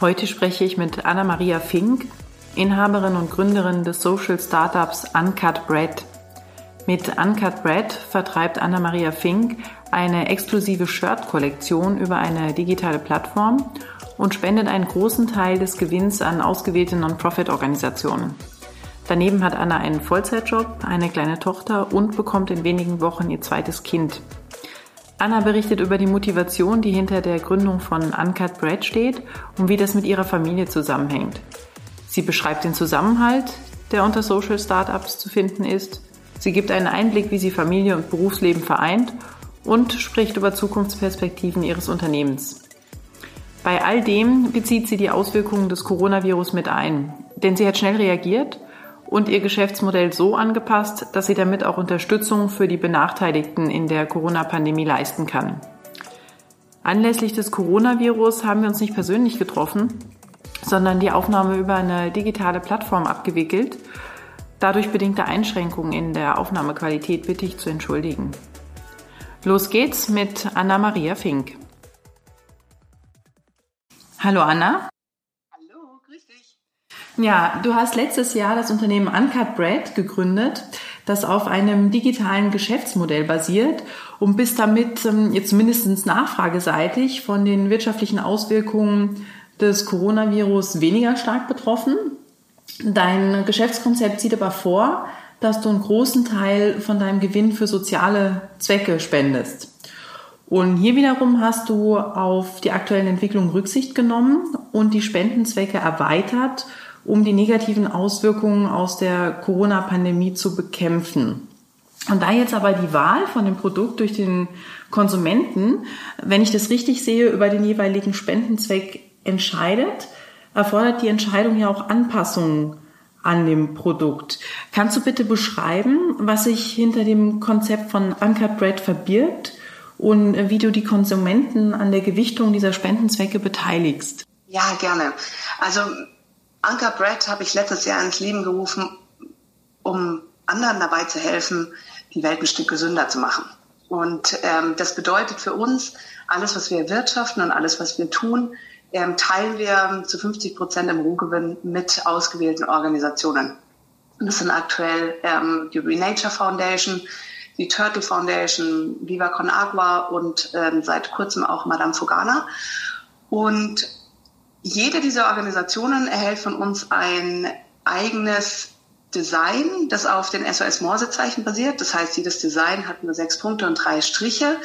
Heute spreche ich mit Anna-Maria Fink, Inhaberin und Gründerin des Social Startups Uncut Bread. Mit Uncut Bread vertreibt Anna-Maria Fink eine exklusive Shirt-Kollektion über eine digitale Plattform und spendet einen großen Teil des Gewinns an ausgewählte Non-Profit-Organisationen. Daneben hat Anna einen Vollzeitjob, eine kleine Tochter und bekommt in wenigen Wochen ihr zweites Kind. Anna berichtet über die Motivation, die hinter der Gründung von Uncut Bread steht und wie das mit ihrer Familie zusammenhängt. Sie beschreibt den Zusammenhalt, der unter Social Startups zu finden ist. Sie gibt einen Einblick, wie sie Familie und Berufsleben vereint und spricht über Zukunftsperspektiven ihres Unternehmens. Bei all dem bezieht sie die Auswirkungen des Coronavirus mit ein, denn sie hat schnell reagiert und ihr Geschäftsmodell so angepasst, dass sie damit auch Unterstützung für die Benachteiligten in der Corona-Pandemie leisten kann. Anlässlich des Coronavirus haben wir uns nicht persönlich getroffen, sondern die Aufnahme über eine digitale Plattform abgewickelt. Dadurch bedingte Einschränkungen in der Aufnahmequalität bitte ich zu entschuldigen. Los geht's mit Anna-Maria Fink. Hallo Anna. Ja, du hast letztes Jahr das Unternehmen Uncut Bread gegründet, das auf einem digitalen Geschäftsmodell basiert und bist damit ähm, jetzt mindestens nachfrageseitig von den wirtschaftlichen Auswirkungen des Coronavirus weniger stark betroffen. Dein Geschäftskonzept sieht aber vor, dass du einen großen Teil von deinem Gewinn für soziale Zwecke spendest. Und hier wiederum hast du auf die aktuellen Entwicklungen Rücksicht genommen und die Spendenzwecke erweitert, um die negativen Auswirkungen aus der Corona-Pandemie zu bekämpfen. Und da jetzt aber die Wahl von dem Produkt durch den Konsumenten, wenn ich das richtig sehe, über den jeweiligen Spendenzweck entscheidet, erfordert die Entscheidung ja auch Anpassungen an dem Produkt. Kannst du bitte beschreiben, was sich hinter dem Konzept von Uncut Bread verbirgt und wie du die Konsumenten an der Gewichtung dieser Spendenzwecke beteiligst? Ja, gerne. Also Uncut Bread habe ich letztes Jahr ins Leben gerufen, um anderen dabei zu helfen, die Welt ein Stück gesünder zu machen. Und ähm, das bedeutet für uns, alles, was wir erwirtschaften und alles, was wir tun, ähm, teilen wir zu 50 Prozent im Rohgewinn mit ausgewählten Organisationen. Und das sind aktuell ähm, die Renature Foundation, die Turtle Foundation, Viva Con Agua und ähm, seit kurzem auch Madame Fogana. Und jede dieser Organisationen erhält von uns ein eigenes Design, das auf den SOS Morsezeichen basiert. Das heißt, jedes Design hat nur sechs Punkte und drei Striche.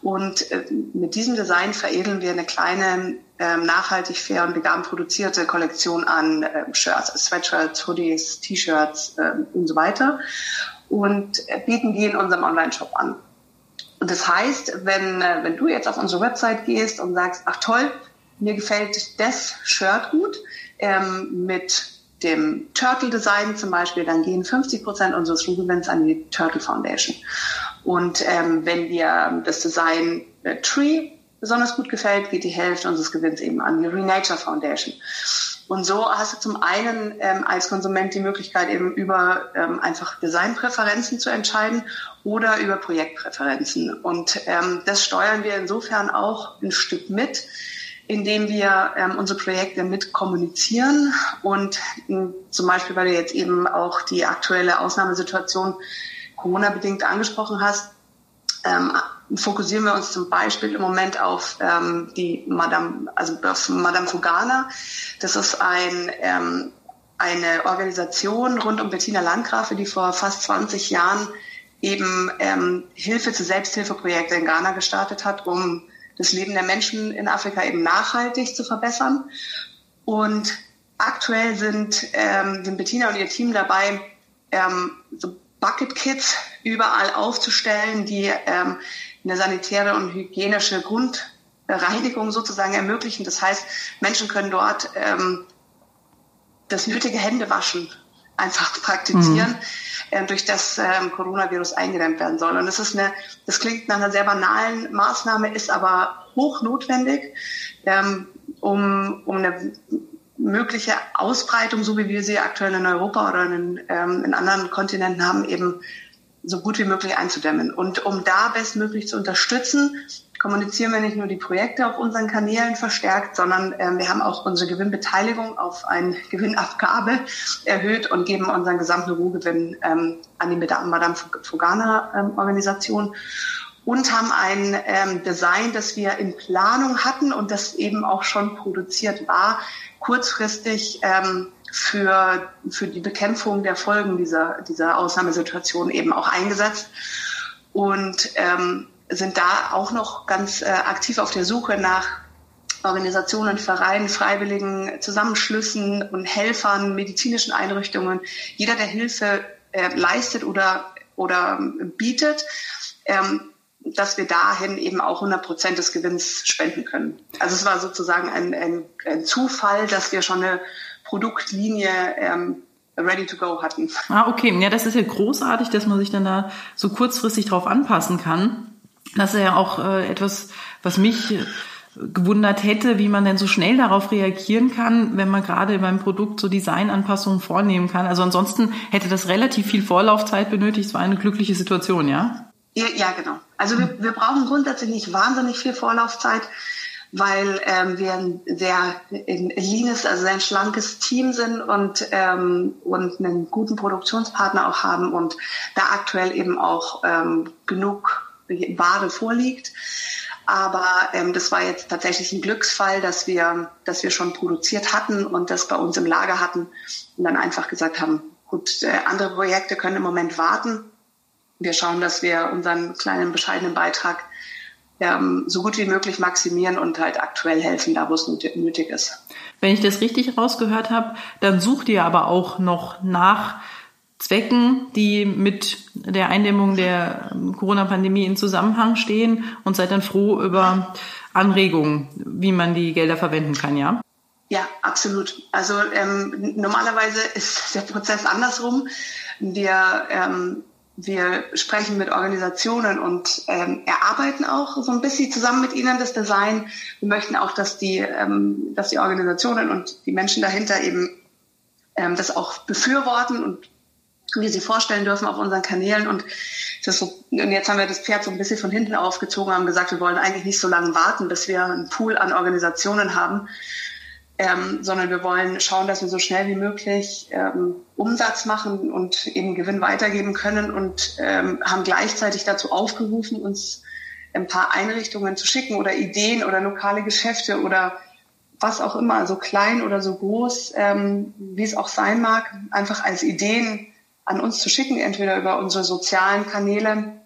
Und äh, mit diesem Design veredeln wir eine kleine ähm, nachhaltig, fair und vegan produzierte Kollektion an ähm, Shirts, Sweatshirts, Hoodies, T-Shirts ähm, und so weiter und äh, bieten die in unserem Online-Shop an. Und das heißt, wenn, äh, wenn du jetzt auf unsere Website gehst und sagst, ach toll, mir gefällt das Shirt gut, ähm, mit dem Turtle Design zum Beispiel, dann gehen 50 Prozent unseres Gewinns an die Turtle Foundation. Und ähm, wenn dir das Design äh, Tree besonders gut gefällt, geht die Hälfte unseres Gewinns eben an die Renature Foundation. Und so hast du zum einen ähm, als Konsument die Möglichkeit, eben über ähm, einfach Designpräferenzen zu entscheiden oder über Projektpräferenzen. Und ähm, das steuern wir insofern auch ein Stück mit, indem wir ähm, unsere Projekte mit kommunizieren und ähm, zum Beispiel, weil du jetzt eben auch die aktuelle Ausnahmesituation Corona-bedingt angesprochen hast, ähm, fokussieren wir uns zum Beispiel im Moment auf ähm, die Madame, also auf Madame Fugana. Das ist ein, ähm, eine Organisation rund um Bettina Landgrafe, die vor fast 20 Jahren eben ähm, Hilfe zu Selbsthilfeprojekten in Ghana gestartet hat, um das Leben der Menschen in Afrika eben nachhaltig zu verbessern. Und aktuell sind, ähm, sind Bettina und ihr Team dabei, ähm, so Bucket Kits überall aufzustellen, die ähm, eine sanitäre und hygienische Grundversorgung Reinigung sozusagen ermöglichen. Das heißt, Menschen können dort ähm, das nötige Händewaschen einfach praktizieren, mhm. Äh, durch das ähm, Coronavirus eingedämmt werden soll. Und das ist eine, das klingt nach einer sehr banalen Maßnahme, ist aber hoch notwendig, ähm, um, um eine mögliche Ausbreitung, so wie wir sie aktuell in Europa oder in, ähm, in anderen Kontinenten haben, eben so gut wie möglich einzudämmen. Und um da bestmöglich zu unterstützen, kommunizieren wir nicht nur die Projekte auf unseren Kanälen verstärkt, sondern äh, wir haben auch unsere Gewinnbeteiligung auf eine Gewinnabgabe erhöht und geben unseren gesamten Ruhrgewinn ähm, an die Madame Fugana ähm, Organisation und haben ein ähm, Design, das wir in Planung hatten und das eben auch schon produziert war, kurzfristig ähm, für, für die Bekämpfung der Folgen dieser, dieser Ausnahmesituation eben auch eingesetzt. Und ähm, sind da auch noch ganz äh, aktiv auf der Suche nach Organisationen, Vereinen, Freiwilligen, Zusammenschlüssen und Helfern, medizinischen Einrichtungen, jeder, der Hilfe äh, leistet oder, oder bietet, ähm, dass wir dahin eben auch 100 Prozent des Gewinns spenden können. Also es war sozusagen ein, ein, ein Zufall, dass wir schon eine Produktlinie ähm, ready to go hatten. Ah, okay. Ja, das ist ja großartig, dass man sich dann da so kurzfristig drauf anpassen kann. Das ist ja auch äh, etwas, was mich gewundert hätte, wie man denn so schnell darauf reagieren kann, wenn man gerade beim Produkt so Designanpassungen vornehmen kann. Also ansonsten hätte das relativ viel Vorlaufzeit benötigt. Es war eine glückliche Situation, ja? Ja, ja genau. Also wir, wir brauchen grundsätzlich nicht wahnsinnig viel Vorlaufzeit weil ähm, wir ein sehr leanes, also ein schlankes Team sind und, ähm, und einen guten Produktionspartner auch haben und da aktuell eben auch ähm, genug Ware vorliegt. Aber ähm, das war jetzt tatsächlich ein Glücksfall, dass wir, dass wir schon produziert hatten und das bei uns im Lager hatten und dann einfach gesagt haben, gut, äh, andere Projekte können im Moment warten. Wir schauen, dass wir unseren kleinen bescheidenen Beitrag ähm, so gut wie möglich maximieren und halt aktuell helfen, da wo es nötig ist. Wenn ich das richtig rausgehört habe, dann sucht ihr aber auch noch nach Zwecken, die mit der Eindämmung der ähm, Corona-Pandemie in Zusammenhang stehen und seid dann froh über Anregungen, wie man die Gelder verwenden kann, ja? Ja, absolut. Also ähm, normalerweise ist der Prozess andersrum. Wir ähm, wir sprechen mit Organisationen und ähm, erarbeiten auch so ein bisschen zusammen mit ihnen das Design. Wir möchten auch, dass die, ähm, dass die Organisationen und die Menschen dahinter eben ähm, das auch befürworten und wir sie vorstellen dürfen auf unseren Kanälen. Und, das so, und jetzt haben wir das Pferd so ein bisschen von hinten aufgezogen, haben gesagt, wir wollen eigentlich nicht so lange warten, bis wir einen Pool an Organisationen haben, ähm, sondern wir wollen schauen, dass wir so schnell wie möglich ähm, Umsatz machen und eben Gewinn weitergeben können und ähm, haben gleichzeitig dazu aufgerufen, uns ein paar Einrichtungen zu schicken oder Ideen oder lokale Geschäfte oder was auch immer, so klein oder so groß, ähm, wie es auch sein mag, einfach als Ideen an uns zu schicken, entweder über unsere sozialen Kanäle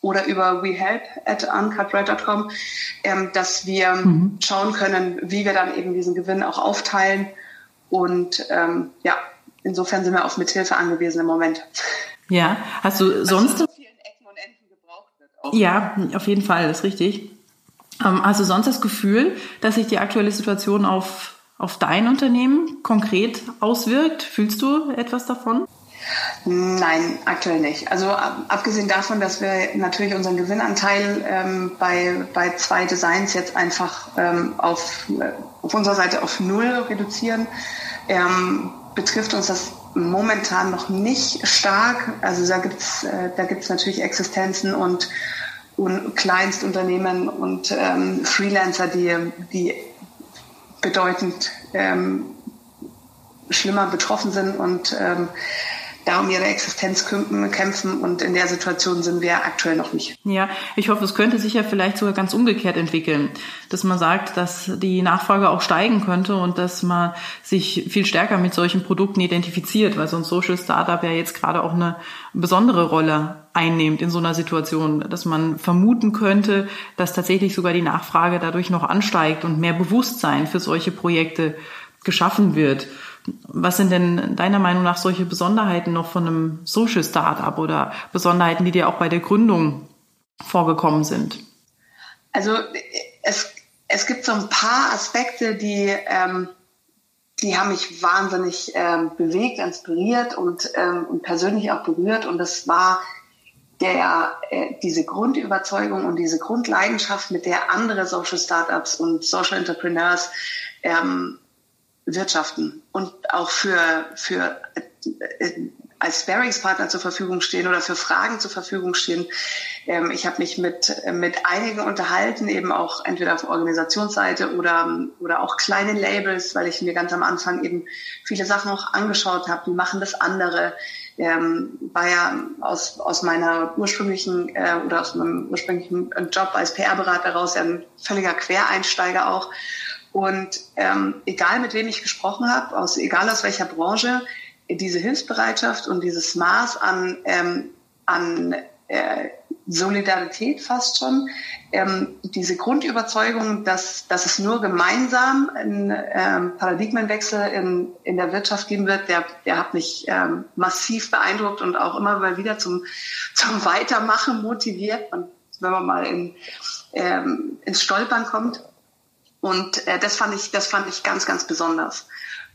oder über wehelp at uncutred.com, ähm, dass wir mhm. schauen können, wie wir dann eben diesen Gewinn auch aufteilen. Und ähm, ja, insofern sind wir auf Mithilfe angewiesen im Moment. Ja, hast du sonst... Also, vielen Ecken und Enden gebraucht wird auch. Ja, auf jeden Fall, das ist richtig. Ähm, hast du sonst das Gefühl, dass sich die aktuelle Situation auf, auf dein Unternehmen konkret auswirkt? Fühlst du etwas davon? Nein, aktuell nicht. Also ab, abgesehen davon, dass wir natürlich unseren Gewinnanteil ähm, bei, bei zwei Designs jetzt einfach ähm, auf, äh, auf unserer Seite auf null reduzieren, ähm, betrifft uns das momentan noch nicht stark. Also da gibt's äh, natürlich Existenzen und, und Kleinstunternehmen und ähm, Freelancer, die, die bedeutend ähm, schlimmer betroffen sind und ähm, da um ihre Existenz kämpfen und in der Situation sind wir aktuell noch nicht. Ja, ich hoffe, es könnte sich ja vielleicht sogar ganz umgekehrt entwickeln, dass man sagt, dass die Nachfrage auch steigen könnte und dass man sich viel stärker mit solchen Produkten identifiziert, weil so ein Social Startup ja jetzt gerade auch eine besondere Rolle einnimmt in so einer Situation, dass man vermuten könnte, dass tatsächlich sogar die Nachfrage dadurch noch ansteigt und mehr Bewusstsein für solche Projekte geschaffen wird. Was sind denn deiner Meinung nach solche Besonderheiten noch von einem Social Startup oder Besonderheiten, die dir auch bei der Gründung vorgekommen sind? Also es, es gibt so ein paar Aspekte, die, ähm, die haben mich wahnsinnig ähm, bewegt, inspiriert und, ähm, und persönlich auch berührt. Und das war der, äh, diese Grundüberzeugung und diese Grundleidenschaft, mit der andere Social Startups und Social Entrepreneurs ähm, wirtschaften und auch für, für äh, als Sparingspartner zur Verfügung stehen oder für Fragen zur Verfügung stehen. Ähm, ich habe mich mit, mit einigen unterhalten, eben auch entweder auf Organisationsseite oder, oder auch kleine Labels, weil ich mir ganz am Anfang eben viele Sachen auch angeschaut habe, wie machen das andere. Ähm, war ja aus, aus meiner ursprünglichen äh, oder aus meinem ursprünglichen Job als PR-Berater raus ja ein völliger Quereinsteiger auch. Und ähm, egal mit wem ich gesprochen habe, aus egal aus welcher Branche, diese Hilfsbereitschaft und dieses Maß an, ähm, an äh, Solidarität fast schon, ähm, diese Grundüberzeugung, dass, dass es nur gemeinsam einen ähm, Paradigmenwechsel in, in der Wirtschaft geben wird, der, der hat mich ähm, massiv beeindruckt und auch immer mal wieder zum, zum Weitermachen motiviert, und wenn man mal in, ähm, ins Stolpern kommt. Und äh, das fand ich, das fand ich ganz, ganz besonders.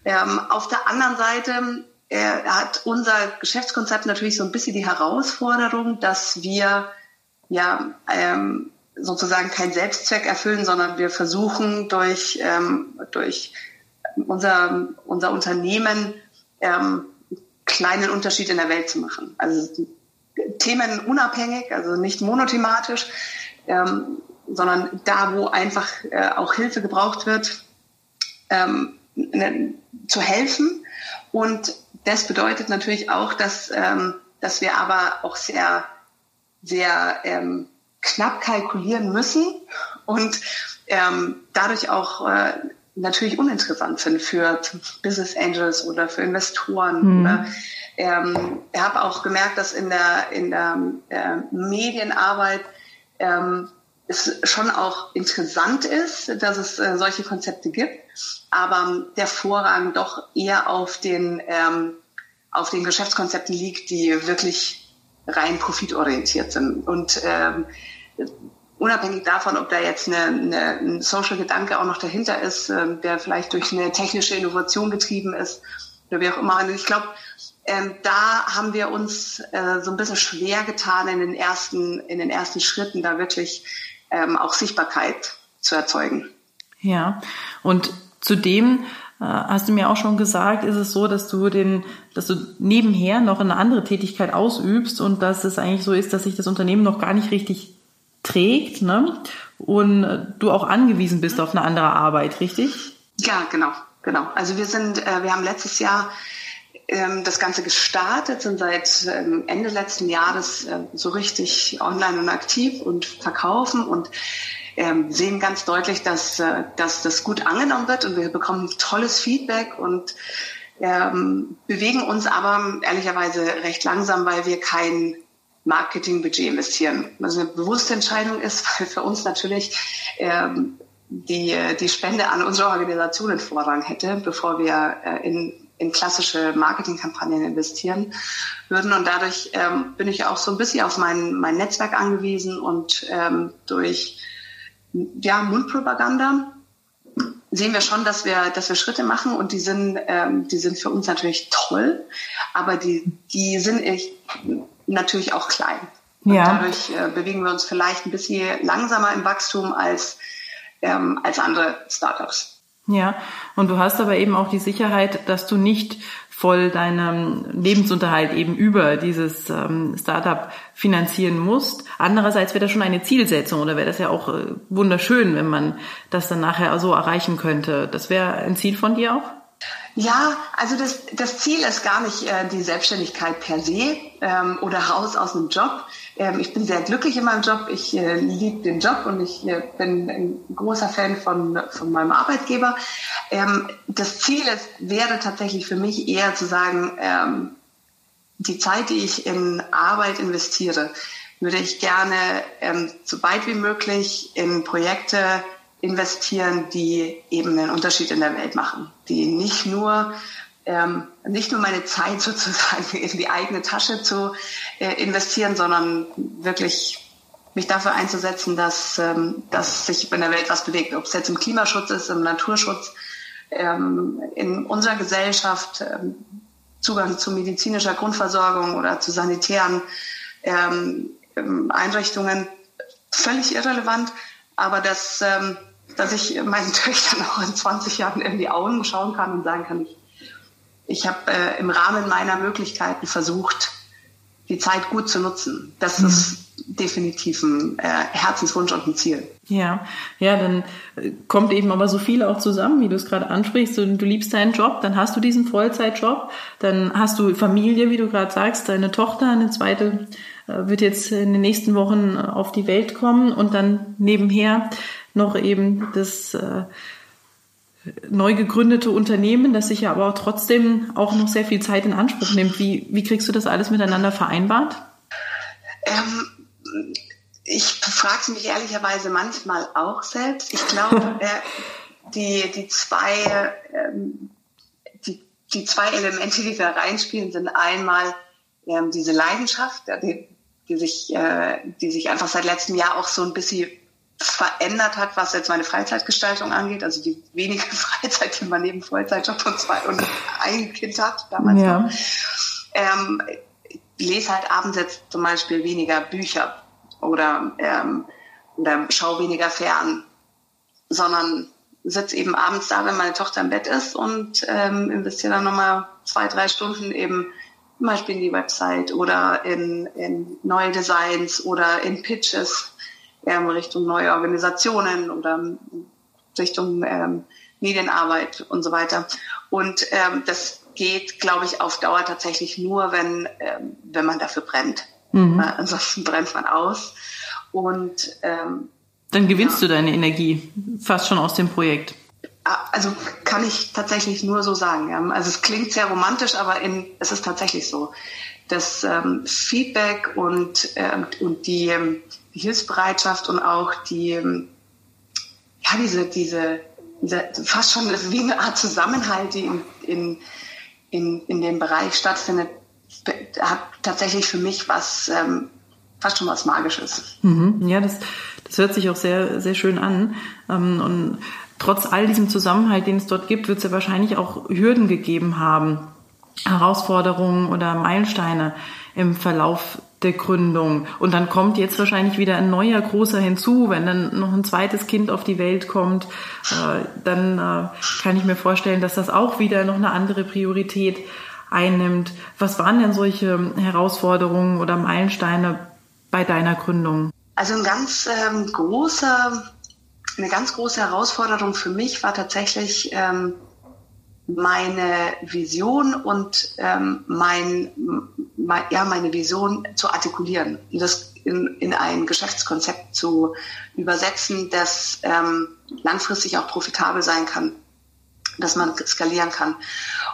Ähm, auf der anderen Seite er hat unser Geschäftskonzept natürlich so ein bisschen die Herausforderung, dass wir ja ähm, sozusagen keinen Selbstzweck erfüllen, sondern wir versuchen durch, ähm, durch unser, unser Unternehmen ähm, kleinen Unterschied in der Welt zu machen. Also Themen unabhängig, also nicht monothematisch, ähm, sondern da, wo einfach äh, auch Hilfe gebraucht wird, ähm, ne, zu helfen und das bedeutet natürlich auch, dass, ähm, dass wir aber auch sehr, sehr ähm, knapp kalkulieren müssen und ähm, dadurch auch äh, natürlich uninteressant sind für Business Angels oder für Investoren. Mhm. Oder, ähm, ich habe auch gemerkt, dass in der, in der äh, Medienarbeit ähm, es schon auch interessant ist, dass es äh, solche Konzepte gibt, aber der Vorrang doch eher auf den, ähm, auf den Geschäftskonzepten liegt, die wirklich rein profitorientiert sind. Und ähm, unabhängig davon, ob da jetzt eine, eine, ein Social-Gedanke auch noch dahinter ist, äh, der vielleicht durch eine technische Innovation getrieben ist oder wie auch immer. Und ich glaube, ähm, da haben wir uns äh, so ein bisschen schwer getan in den ersten, in den ersten Schritten, da wirklich ähm, auch Sichtbarkeit zu erzeugen. Ja, und zudem äh, hast du mir auch schon gesagt, ist es so, dass du den, dass du nebenher noch eine andere Tätigkeit ausübst und dass es eigentlich so ist, dass sich das Unternehmen noch gar nicht richtig trägt, ne? Und äh, du auch angewiesen bist auf eine andere Arbeit, richtig? Ja, genau, genau. Also wir sind, äh, wir haben letztes Jahr das Ganze gestartet, sind seit ähm, Ende letzten Jahres äh, so richtig online und aktiv und verkaufen und ähm, sehen ganz deutlich, dass, äh, dass das gut angenommen wird und wir bekommen tolles Feedback und ähm, bewegen uns aber ehrlicherweise recht langsam, weil wir kein Marketingbudget investieren. Was eine bewusste Entscheidung ist, weil für uns natürlich ähm, die, die Spende an unsere Organisationen Vorrang hätte, bevor wir äh, in in klassische Marketingkampagnen investieren würden. Und dadurch ähm, bin ich auch so ein bisschen auf mein, mein Netzwerk angewiesen und ähm, durch ja, Mundpropaganda sehen wir schon, dass wir, dass wir Schritte machen und die sind, ähm, die sind für uns natürlich toll, aber die, die sind natürlich auch klein. Und ja. dadurch äh, bewegen wir uns vielleicht ein bisschen langsamer im Wachstum als, ähm, als andere Startups. Ja, und du hast aber eben auch die Sicherheit, dass du nicht voll deinen Lebensunterhalt eben über dieses ähm, Startup finanzieren musst. Andererseits wäre das schon eine Zielsetzung oder wäre das ja auch äh, wunderschön, wenn man das dann nachher so erreichen könnte. Das wäre ein Ziel von dir auch? Ja, also das, das Ziel ist gar nicht äh, die Selbstständigkeit per se ähm, oder raus aus einem Job. Ähm, ich bin sehr glücklich in meinem Job. Ich äh, liebe den Job und ich äh, bin ein großer Fan von, von meinem Arbeitgeber. Ähm, das Ziel ist, wäre tatsächlich für mich eher zu sagen, ähm, die Zeit, die ich in Arbeit investiere, würde ich gerne ähm, so weit wie möglich in Projekte investieren, die eben einen Unterschied in der Welt machen, die nicht nur ähm, nicht nur meine Zeit sozusagen in die eigene Tasche zu investieren, sondern wirklich mich dafür einzusetzen, dass, ähm, dass sich in der Welt was bewegt. Ob es jetzt im Klimaschutz ist, im Naturschutz, ähm, in unserer Gesellschaft, ähm, Zugang zu medizinischer Grundversorgung oder zu sanitären ähm, ähm Einrichtungen, völlig irrelevant. Aber dass, ähm, dass ich meinen Töchtern auch in 20 Jahren in die Augen schauen kann und sagen kann, ich, ich habe äh, im Rahmen meiner Möglichkeiten versucht, die Zeit gut zu nutzen. Das mhm. ist definitiv ein äh, Herzenswunsch und ein Ziel. Ja, ja, dann äh, kommt eben aber so viel auch zusammen, wie du es gerade ansprichst. Du, du liebst deinen Job, dann hast du diesen Vollzeitjob, dann hast du Familie, wie du gerade sagst, deine Tochter, eine zweite äh, wird jetzt in den nächsten Wochen äh, auf die Welt kommen und dann nebenher noch eben das äh, neu gegründete Unternehmen, das sich ja aber auch trotzdem auch noch sehr viel Zeit in Anspruch nimmt. Wie, wie kriegst du das alles miteinander vereinbart? Ähm, ich frage mich ehrlicherweise manchmal auch selbst. Ich glaube, äh, die, die zwei, ähm, die, die zwei Elemente, die da reinspielen, sind einmal ähm, diese Leidenschaft, die, die sich, äh, die sich einfach seit letztem Jahr auch so ein bisschen verändert hat, was jetzt meine Freizeitgestaltung angeht. Also die wenige Freizeit, die man neben Vollzeitjob und zwei und ein Kind hat damals ja. Ähm, lese halt abends jetzt zum Beispiel weniger Bücher oder, ähm, oder schau weniger fern, sondern sitze eben abends da, wenn meine Tochter im Bett ist und ähm, investiere dann nochmal zwei, drei Stunden eben zum Beispiel in die Website oder in, in neue Designs oder in Pitches ähm, Richtung neue Organisationen oder Richtung ähm, Medienarbeit und so weiter. Und ähm, das geht, glaube ich, auf Dauer tatsächlich nur, wenn, ähm, wenn man dafür brennt. Mhm. Äh, ansonsten brennt man aus. Und ähm, dann gewinnst ja. du deine Energie fast schon aus dem Projekt. Ah, also kann ich tatsächlich nur so sagen. Ja. Also es klingt sehr romantisch, aber in, es ist tatsächlich so. Das ähm, Feedback und, ähm, und die, ähm, Hilfsbereitschaft und auch die, ähm, ja, diese, diese, diese, fast schon wie eine Art Zusammenhalt, die in, in, in, in dem Bereich stattfindet, hat tatsächlich für mich was, ähm, fast schon was Magisches. Mhm, ja, das, das hört sich auch sehr, sehr schön an. Ähm, und trotz all diesem Zusammenhalt, den es dort gibt, wird es ja wahrscheinlich auch Hürden gegeben haben, Herausforderungen oder Meilensteine im Verlauf der Gründung. Und dann kommt jetzt wahrscheinlich wieder ein neuer großer hinzu. Wenn dann noch ein zweites Kind auf die Welt kommt, äh, dann äh, kann ich mir vorstellen, dass das auch wieder noch eine andere Priorität einnimmt. Was waren denn solche Herausforderungen oder Meilensteine bei deiner Gründung? Also ein ganz ähm, großer, eine ganz große Herausforderung für mich war tatsächlich ähm, meine Vision und ähm, mein, mein, ja, meine Vision zu artikulieren und das in, in ein Geschäftskonzept zu übersetzen, das ähm, langfristig auch profitabel sein kann, dass man skalieren kann.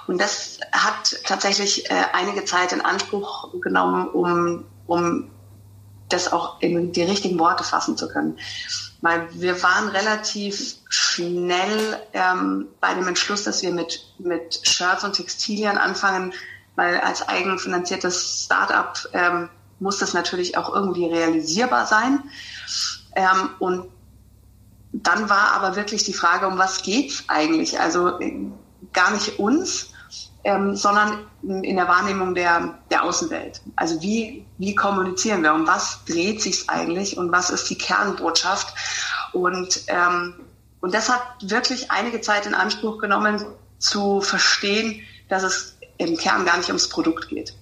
Und das hat tatsächlich äh, einige Zeit in Anspruch genommen, um, um das auch in die richtigen Worte fassen zu können. Weil wir waren relativ schnell ähm, bei dem Entschluss, dass wir mit, mit Shirts und Textilien anfangen, weil als eigenfinanziertes Startup ähm, muss das natürlich auch irgendwie realisierbar sein. Ähm, und dann war aber wirklich die Frage, um was geht's eigentlich? Also äh, gar nicht uns, ähm, sondern in der Wahrnehmung der, der Außenwelt. Also wie, wie kommunizieren wir? Um was dreht sich eigentlich und was ist die Kernbotschaft? Und, ähm, und das hat wirklich einige Zeit in Anspruch genommen, zu verstehen, dass es im Kern gar nicht ums Produkt geht.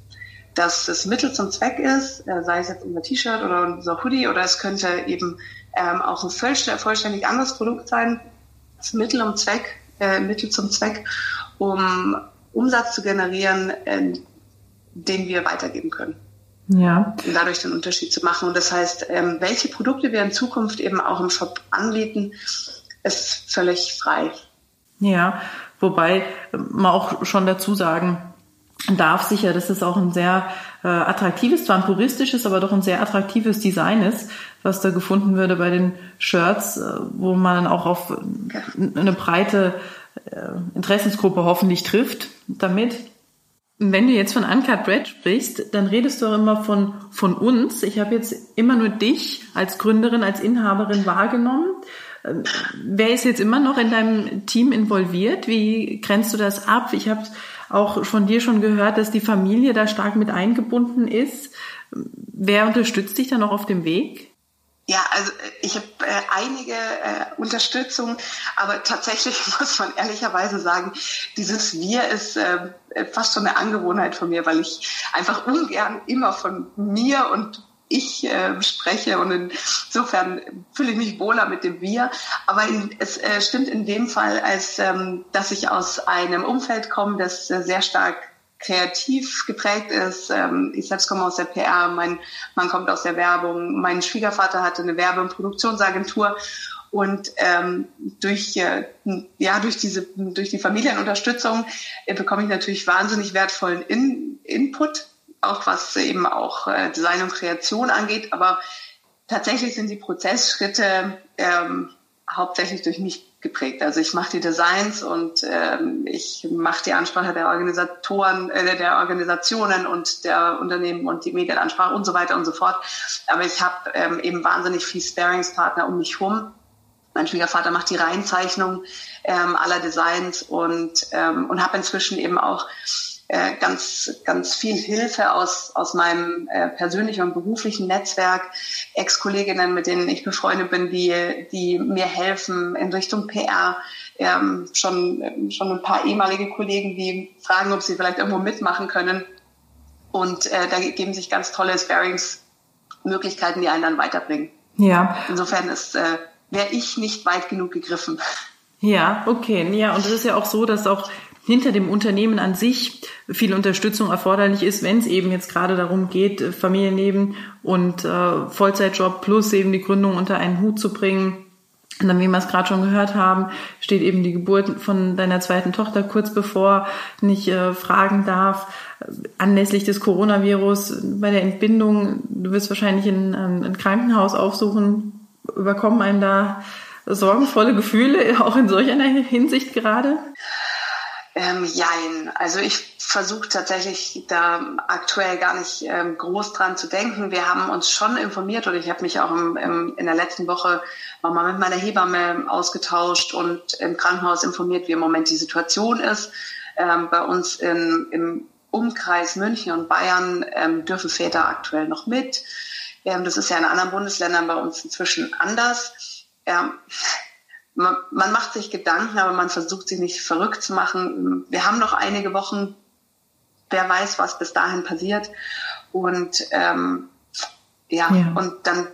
Dass es Mittel zum Zweck ist, äh, sei es jetzt unser T-Shirt oder unser Hoodie oder es könnte eben ähm, auch ein vollständig anderes Produkt sein. Das Mittel, um Zweck, äh, Mittel zum Zweck, um Umsatz zu generieren, äh, den wir weitergeben können. Ja. Und dadurch den Unterschied zu machen. Und das heißt, ähm, welche Produkte wir in Zukunft eben auch im Shop anbieten, ist völlig frei. Ja, wobei man auch schon dazu sagen darf sicher, dass es auch ein sehr äh, attraktives, zwar ein puristisches, aber doch ein sehr attraktives Design ist, was da gefunden würde bei den Shirts, äh, wo man dann auch auf eine breite äh, Interessensgruppe hoffentlich trifft damit. Wenn du jetzt von Uncut Bread sprichst, dann redest du auch immer von, von uns. Ich habe jetzt immer nur dich als Gründerin, als Inhaberin wahrgenommen. Ähm, wer ist jetzt immer noch in deinem Team involviert? Wie grenzt du das ab? Ich habe auch von dir schon gehört, dass die Familie da stark mit eingebunden ist. Wer unterstützt dich da noch auf dem Weg? Ja, also äh, ich habe äh, einige äh, Unterstützung, aber tatsächlich muss man ehrlicherweise sagen, dieses Wir ist äh, fast schon eine Angewohnheit von mir, weil ich einfach ungern immer von mir und ich äh, spreche und insofern fühle ich mich wohler mit dem Wir. Aber es äh, stimmt in dem Fall, als ähm, dass ich aus einem Umfeld komme, das äh, sehr stark kreativ geprägt ist. Ähm, ich selbst komme aus der PR, mein Mann kommt aus der Werbung, mein Schwiegervater hatte eine Werbe- und Produktionsagentur und ähm, durch äh, ja durch diese durch die Familienunterstützung äh, bekomme ich natürlich wahnsinnig wertvollen In Input, auch was eben auch äh, Design und Kreation angeht. Aber tatsächlich sind die Prozessschritte ähm, hauptsächlich durch mich geprägt. Also ich mache die Designs und ähm, ich mache die Ansprache der Organisatoren, äh, der Organisationen und der Unternehmen und die Medienansprache und so weiter und so fort. Aber ich habe ähm, eben wahnsinnig viel Sparingspartner um mich herum. Mein Schwiegervater macht die Reihenzeichnung ähm, aller Designs und, ähm, und habe inzwischen eben auch äh, ganz, ganz viel Hilfe aus, aus meinem äh, persönlichen und beruflichen Netzwerk, Ex-Kolleginnen, mit denen ich befreundet bin, die, die mir helfen in Richtung PR. Ähm, schon, schon ein paar ehemalige Kollegen, die fragen, ob sie vielleicht irgendwo mitmachen können. Und äh, da geben sich ganz tolle Sparings-Möglichkeiten, die einen dann weiterbringen. Ja. Insofern ist, äh, wäre ich nicht weit genug gegriffen. Ja, okay. Ja, und es ist ja auch so, dass auch hinter dem Unternehmen an sich viel Unterstützung erforderlich ist, wenn es eben jetzt gerade darum geht, Familienleben und äh, Vollzeitjob plus eben die Gründung unter einen Hut zu bringen. Und dann, wie wir es gerade schon gehört haben, steht eben die Geburt von deiner zweiten Tochter kurz bevor, nicht äh, fragen darf, anlässlich des Coronavirus bei der Entbindung, du wirst wahrscheinlich in, ähm, ein Krankenhaus aufsuchen, überkommen einem da sorgenvolle Gefühle, auch in solch einer Hinsicht gerade? Ähm, jein. Also ich versuche tatsächlich da aktuell gar nicht ähm, groß dran zu denken. Wir haben uns schon informiert und ich habe mich auch im, im, in der letzten Woche nochmal mit meiner Hebamme ausgetauscht und im Krankenhaus informiert, wie im Moment die Situation ist. Ähm, bei uns in, im Umkreis München und Bayern ähm, dürfen Väter aktuell noch mit. Ähm, das ist ja in anderen Bundesländern bei uns inzwischen anders. Man, man macht sich Gedanken, aber man versucht sich nicht verrückt zu machen. Wir haben noch einige Wochen, wer weiß, was bis dahin passiert. Und ähm, ja, ja. und dann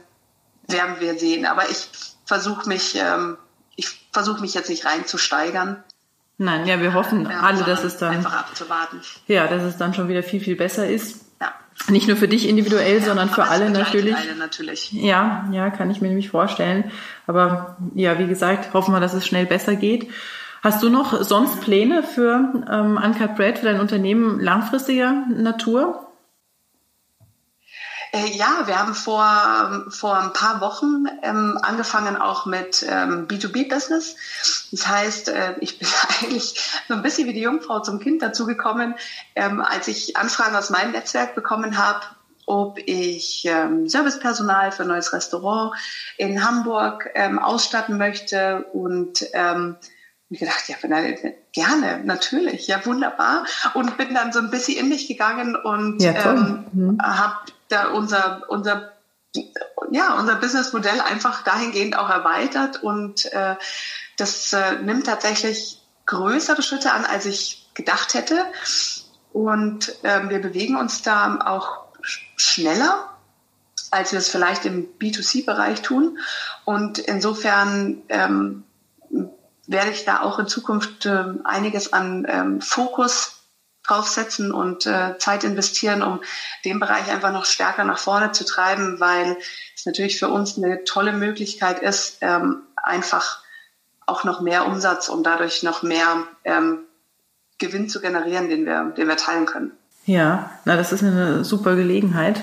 werden wir sehen. Aber ich versuche mich, ähm, ich versuche mich jetzt nicht reinzusteigern. Nein, ja, wir hoffen ja, alle, dass es dann einfach abzuwarten. Ja, dass es dann schon wieder viel viel besser ist. Nicht nur für dich individuell, ja, sondern für alle natürlich. Alle natürlich. Ja, ja, kann ich mir nämlich vorstellen. Aber ja, wie gesagt, hoffen wir, dass es schnell besser geht. Hast du noch sonst Pläne für ähm, Uncut Bread, für dein Unternehmen langfristiger Natur? Äh, ja, wir haben vor, vor ein paar Wochen ähm, angefangen auch mit ähm, B2B-Business. Das heißt, äh, ich bin eigentlich so ein bisschen wie die Jungfrau zum Kind dazugekommen, ähm, als ich Anfragen aus meinem Netzwerk bekommen habe, ob ich ähm, Servicepersonal für ein neues Restaurant in Hamburg ähm, ausstatten möchte und ähm, ich gedacht, ja, gerne, natürlich, ja, wunderbar. Und bin dann so ein bisschen in mich gegangen und ja, ähm, mhm. habe da unser, unser, ja, unser Businessmodell einfach dahingehend auch erweitert und äh, das äh, nimmt tatsächlich größere Schritte an, als ich gedacht hätte. Und äh, wir bewegen uns da auch schneller, als wir es vielleicht im B2C-Bereich tun. Und insofern ähm, werde ich da auch in Zukunft äh, einiges an ähm, Fokus draufsetzen und äh, Zeit investieren, um den Bereich einfach noch stärker nach vorne zu treiben, weil es natürlich für uns eine tolle Möglichkeit ist, ähm, einfach auch noch mehr Umsatz und dadurch noch mehr ähm, Gewinn zu generieren, den wir, den wir teilen können. Ja, na, das ist eine super Gelegenheit.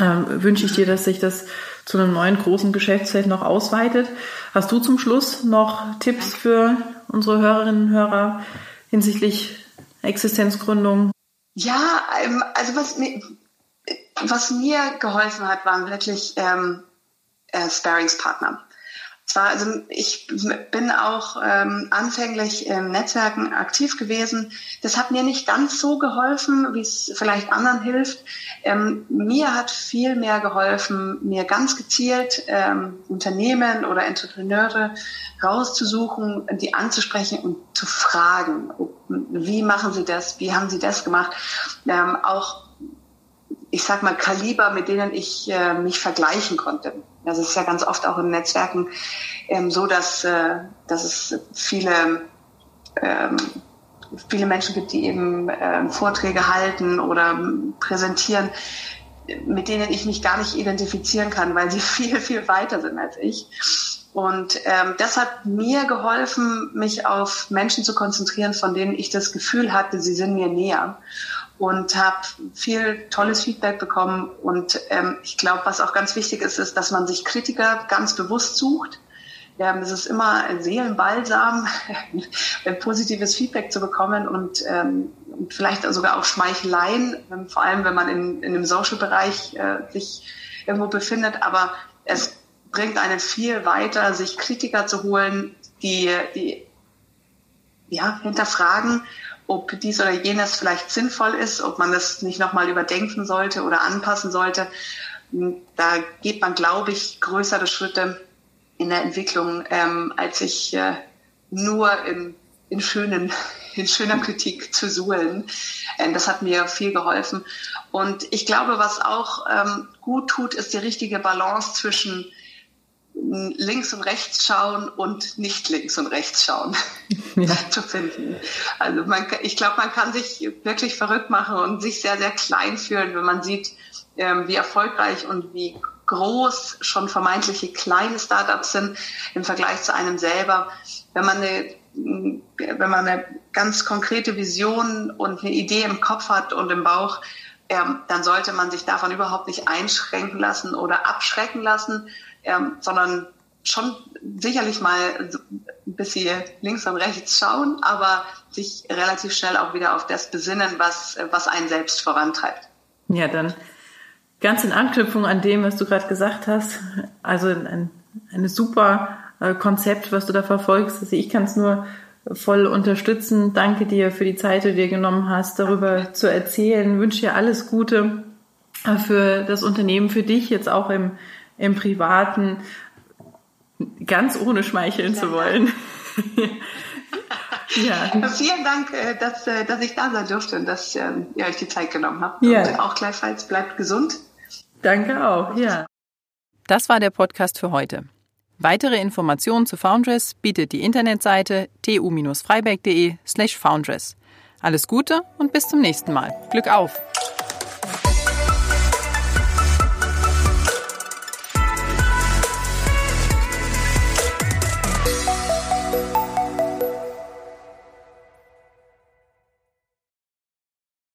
Ähm, wünsche ich dir, dass sich das zu einem neuen großen Geschäftsfeld noch ausweitet. Hast du zum Schluss noch Tipps für unsere Hörerinnen und Hörer hinsichtlich Existenzgründung? Ja, ähm, also was mir, was mir geholfen hat, waren wirklich ähm, äh, Sparingspartner. Zwar, also ich bin auch ähm, anfänglich in Netzwerken aktiv gewesen. Das hat mir nicht ganz so geholfen, wie es vielleicht anderen hilft. Ähm, mir hat viel mehr geholfen, mir ganz gezielt ähm, Unternehmen oder Entrepreneure rauszusuchen, die anzusprechen und zu fragen, wie machen sie das, wie haben sie das gemacht. Ähm, auch ich sag mal, Kaliber, mit denen ich äh, mich vergleichen konnte. Also es ist ja ganz oft auch in Netzwerken ähm, so, dass, äh, dass es viele, ähm, viele Menschen gibt, die eben äh, Vorträge halten oder präsentieren, mit denen ich mich gar nicht identifizieren kann, weil sie viel, viel weiter sind als ich. Und ähm, das hat mir geholfen, mich auf Menschen zu konzentrieren, von denen ich das Gefühl hatte, sie sind mir näher und habe viel tolles Feedback bekommen. Und ähm, ich glaube, was auch ganz wichtig ist, ist, dass man sich Kritiker ganz bewusst sucht. Ja, es ist immer ein Seelenbalsam, ein positives Feedback zu bekommen und, ähm, und vielleicht sogar auch Schmeicheleien, ähm, vor allem wenn man in, in dem Social-Bereich äh, sich irgendwo befindet. Aber es bringt einen viel weiter, sich Kritiker zu holen, die, die ja, hinterfragen ob dies oder jenes vielleicht sinnvoll ist, ob man das nicht nochmal überdenken sollte oder anpassen sollte. Da geht man, glaube ich, größere Schritte in der Entwicklung, ähm, als sich äh, nur in, in, schönen, in schöner Kritik zu suhlen. Ähm, das hat mir viel geholfen. Und ich glaube, was auch ähm, gut tut, ist die richtige Balance zwischen links und rechts schauen und nicht links und rechts schauen ja. zu finden. Also man, ich glaube, man kann sich wirklich verrückt machen und sich sehr, sehr klein fühlen, wenn man sieht, ähm, wie erfolgreich und wie groß schon vermeintliche kleine Startups sind im Vergleich zu einem selber. Wenn man eine wenn man eine ganz konkrete Vision und eine Idee im Kopf hat und im Bauch, ähm, dann sollte man sich davon überhaupt nicht einschränken lassen oder abschrecken lassen, ähm, sondern schon sicherlich mal ein bisschen links und rechts schauen, aber sich relativ schnell auch wieder auf das besinnen, was, was einen selbst vorantreibt. Ja, dann ganz in Anknüpfung an dem, was du gerade gesagt hast, also ein, ein super äh, Konzept, was du da verfolgst. Also ich kann es nur voll unterstützen. Danke dir für die Zeit, die du dir genommen hast, darüber zu erzählen. Ich wünsche dir alles Gute für das Unternehmen, für dich jetzt auch im im Privaten, ganz ohne schmeicheln zu wollen. ja. Vielen Dank, äh, dass, äh, dass ich da sein durfte und dass ähm, ihr euch die Zeit genommen habt. Ja. Und auch gleichfalls bleibt gesund. Danke auch, ja. Das war der Podcast für heute. Weitere Informationen zu Foundress bietet die Internetseite tu-freiberg.de slash foundress. Alles Gute und bis zum nächsten Mal. Glück auf!